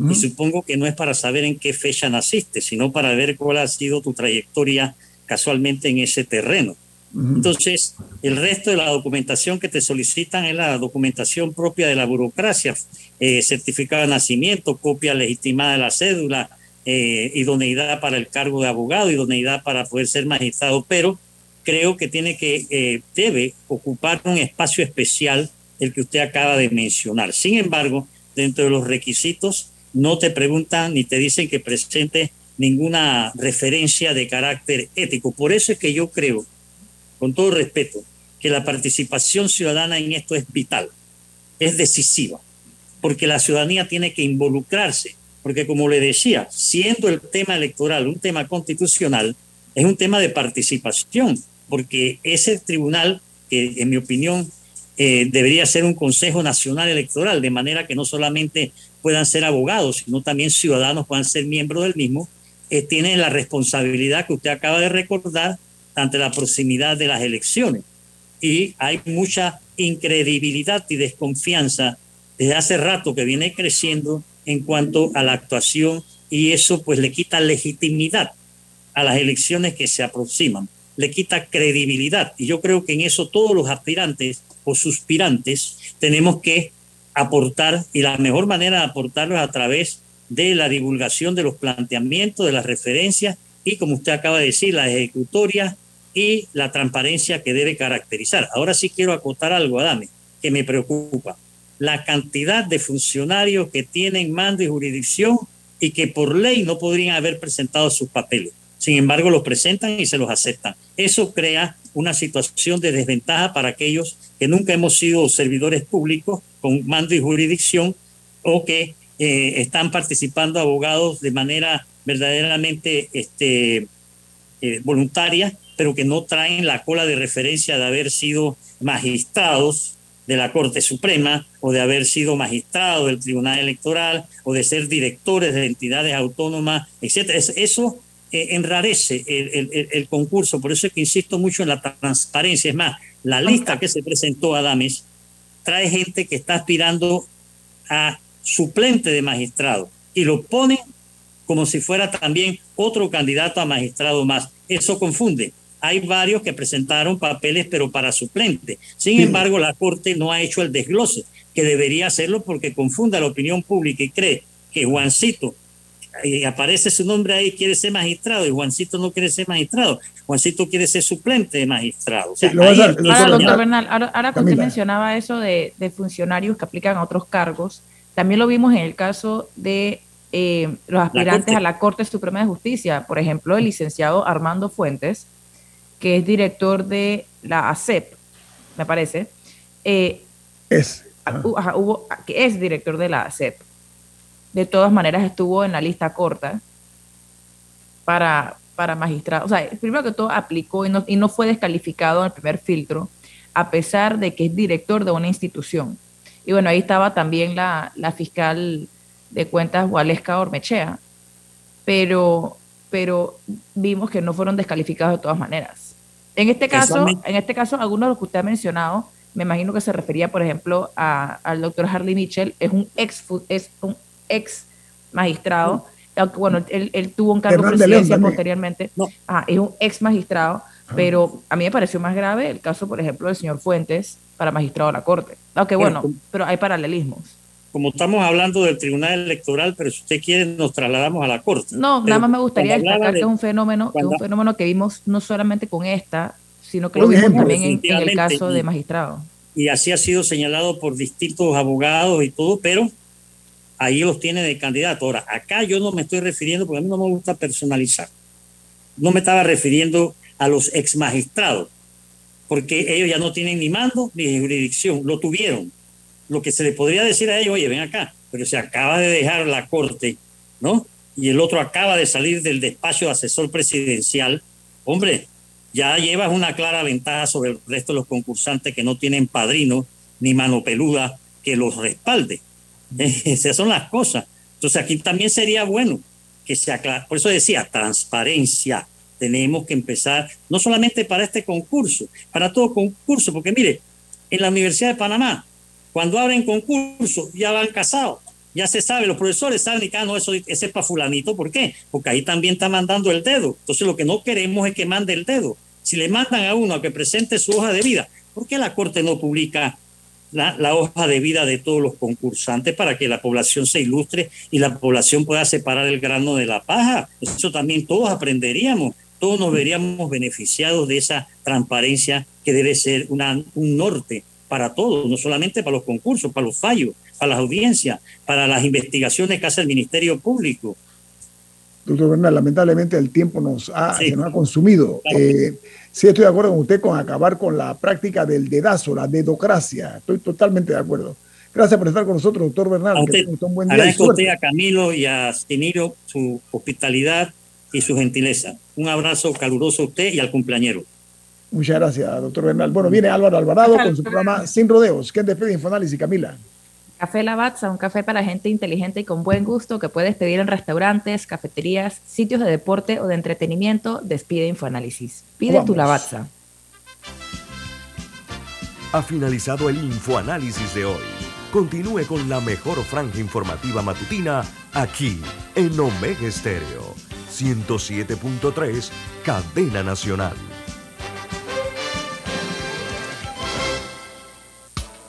y supongo que no es para saber en qué fecha naciste, sino para ver cuál ha sido tu trayectoria casualmente en ese terreno. Entonces, el resto de la documentación que te solicitan es la documentación propia de la burocracia, eh, certificado de nacimiento, copia legitimada de la cédula, eh, idoneidad para el cargo de abogado, idoneidad para poder ser magistrado, pero creo que tiene que, eh, debe ocupar un espacio especial el que usted acaba de mencionar. Sin embargo, dentro de los requisitos no te preguntan ni te dicen que presente ninguna referencia de carácter ético. Por eso es que yo creo, con todo respeto, que la participación ciudadana en esto es vital, es decisiva, porque la ciudadanía tiene que involucrarse, porque como le decía, siendo el tema electoral un tema constitucional, es un tema de participación, porque ese tribunal, que en mi opinión eh, debería ser un Consejo Nacional Electoral, de manera que no solamente puedan ser abogados, sino también ciudadanos puedan ser miembros del mismo, eh, tienen la responsabilidad que usted acaba de recordar ante la proximidad de las elecciones. Y hay mucha incredibilidad y desconfianza desde hace rato que viene creciendo en cuanto a la actuación y eso pues le quita legitimidad a las elecciones que se aproximan, le quita credibilidad. Y yo creo que en eso todos los aspirantes o suspirantes tenemos que aportar y la mejor manera de aportarlo es a través de la divulgación de los planteamientos, de las referencias y como usted acaba de decir, las ejecutorias y la transparencia que debe caracterizar. Ahora sí quiero acotar algo, Adame, que me preocupa. La cantidad de funcionarios que tienen mando y jurisdicción y que por ley no podrían haber presentado sus papeles. Sin embargo, los presentan y se los aceptan. Eso crea una situación de desventaja para aquellos que nunca hemos sido servidores públicos con mando y jurisdicción o que eh, están participando abogados de manera verdaderamente este, eh, voluntaria, pero que no traen la cola de referencia de haber sido magistrados de la Corte Suprema o de haber sido magistrados del Tribunal Electoral o de ser directores de entidades autónomas, etc. Eso eh, enrarece el, concurso, por eso es que insisto mucho en la transparencia. Es más, la lista que se presentó a Dames trae gente que está aspirando a suplente de magistrado y lo ponen como si fuera también otro candidato a magistrado más. Eso confunde. Hay varios que presentaron papeles, pero para suplente. Sin embargo, la Corte no ha hecho el desglose, que debería hacerlo porque confunde a la opinión pública y cree que Juancito, y aparece su nombre ahí, quiere ser magistrado y Juancito no quiere ser magistrado. Juancito quiere ser suplente de magistrado. ahora, doctor Bernal, ahora, que usted mencionaba eso de, funcionarios que aplican a otros cargos, también lo vimos en el caso de eh, los aspirantes a la Corte Suprema de Justicia. Por ejemplo, el licenciado Armando Fuentes, que es director de la ACEP, me parece. Eh, es. hubo, que es director de la ACEP de todas maneras estuvo en la lista corta para, para magistrado. O sea, primero que todo aplicó y no, y no fue descalificado en el primer filtro, a pesar de que es director de una institución. Y bueno, ahí estaba también la, fiscal de cuentas, Waleska Ormechea, pero, pero vimos que no fueron descalificados de todas maneras. En este caso, en este caso, algunos de los que usted ha mencionado, me imagino que se refería, por ejemplo, al doctor Harley Mitchell, es un ex, es un ex magistrado, aunque bueno, él, tuvo un cargo de presidencia posteriormente, es un ex magistrado, pero a mí me pareció más grave el caso, por ejemplo, del señor Fuentes para magistrado de la Corte. Aunque bueno, pero hay paralelismos. Como estamos hablando del Tribunal Electoral, pero si usted quiere nos trasladamos a la Corte. No, nada más me gustaría destacar que es un fenómeno, un fenómeno que vimos no solamente con esta, sino que lo vimos también en, en, el caso de magistrado. Y así ha sido señalado por distintos abogados y todo, pero ahí los tiene de candidato. Ahora, acá yo no me estoy refiriendo, porque a mí no me gusta personalizar. No me estaba refiriendo a los ex magistrados, porque ellos ya no tienen ni mando ni jurisdicción, lo tuvieron. Lo que se le podría decir a ellos, oye, ven acá, pero se acaba de dejar la corte, ¿no? Y el otro acaba de salir del despacho de asesor presidencial. Hombre, ya llevas una clara ventaja sobre el resto de los concursantes que no tienen padrino ni mano peluda que los respalde. Esas son las cosas. Entonces aquí también sería bueno que se aclare. Por eso decía, transparencia. Tenemos que empezar, no solamente para este concurso, para todo concurso, porque mire, en la Universidad de Panamá, cuando abren concurso, ya van casados, ya se sabe, los profesores saben que ah, no, eso, ese es para fulanito, ¿por qué? Porque ahí también está mandando el dedo. Entonces lo que no queremos es que mande el dedo. Si le mandan a uno a que presente su hoja de vida, ¿por qué la Corte no publica la, hoja de vida de todos los concursantes para que la población se ilustre y la población pueda separar el grano de la paja. Eso también todos aprenderíamos, todos nos veríamos beneficiados de esa transparencia que debe ser una, un norte para todos, no solamente para los concursos, para los fallos, para las audiencias, para las investigaciones que hace el Ministerio Público. Doctor Bernal, lamentablemente el tiempo nos ha, nos ha consumido. Eh, Sí, estoy de acuerdo con usted con acabar con la práctica del dedazo, la dedocracia. Estoy totalmente de acuerdo. Gracias por estar con nosotros, doctor Bernal. A usted, un buen día. A usted, a Camilo y a Stiniro su hospitalidad y su gentileza. Un abrazo caluroso a usted y al cumpleañero. Muchas gracias, doctor Bernal. Bueno, viene Álvaro Alvarado con su programa Sin Rodeos. ¿Quién despide Infoanálisis, Camila? Café Lavazza, un café para gente inteligente y con buen gusto que puedes pedir en restaurantes, cafeterías, sitios de deporte o de entretenimiento. Despide Infoanálisis. Pide tu Lavazza. Ha finalizado el Infoanálisis de hoy. Continúe con la mejor franja informativa matutina aquí en Omega Estéreo 107.3, Cadena Nacional.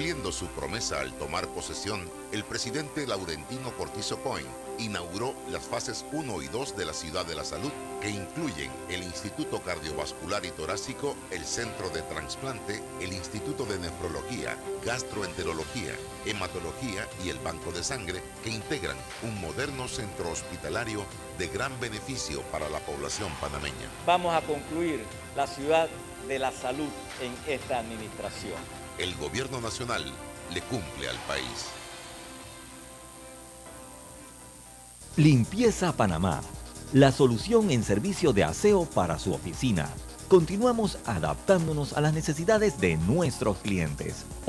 Cumpliendo su promesa al tomar posesión, el presidente Laurentino Cortizo Cohen inauguró las fases 1 y 2 de la Ciudad de la Salud, que incluyen el Instituto Cardiovascular y Torácico, el Centro de Transplante, el Instituto de Nefrología, Gastroenterología, Hematología y el Banco de Sangre, que integran un moderno centro hospitalario de gran beneficio para la población panameña. Vamos a concluir la Ciudad de la Salud en esta administración. El gobierno nacional le cumple al país. Limpieza Panamá, la solución en servicio de aseo para su oficina. Continuamos adaptándonos a las necesidades de nuestros clientes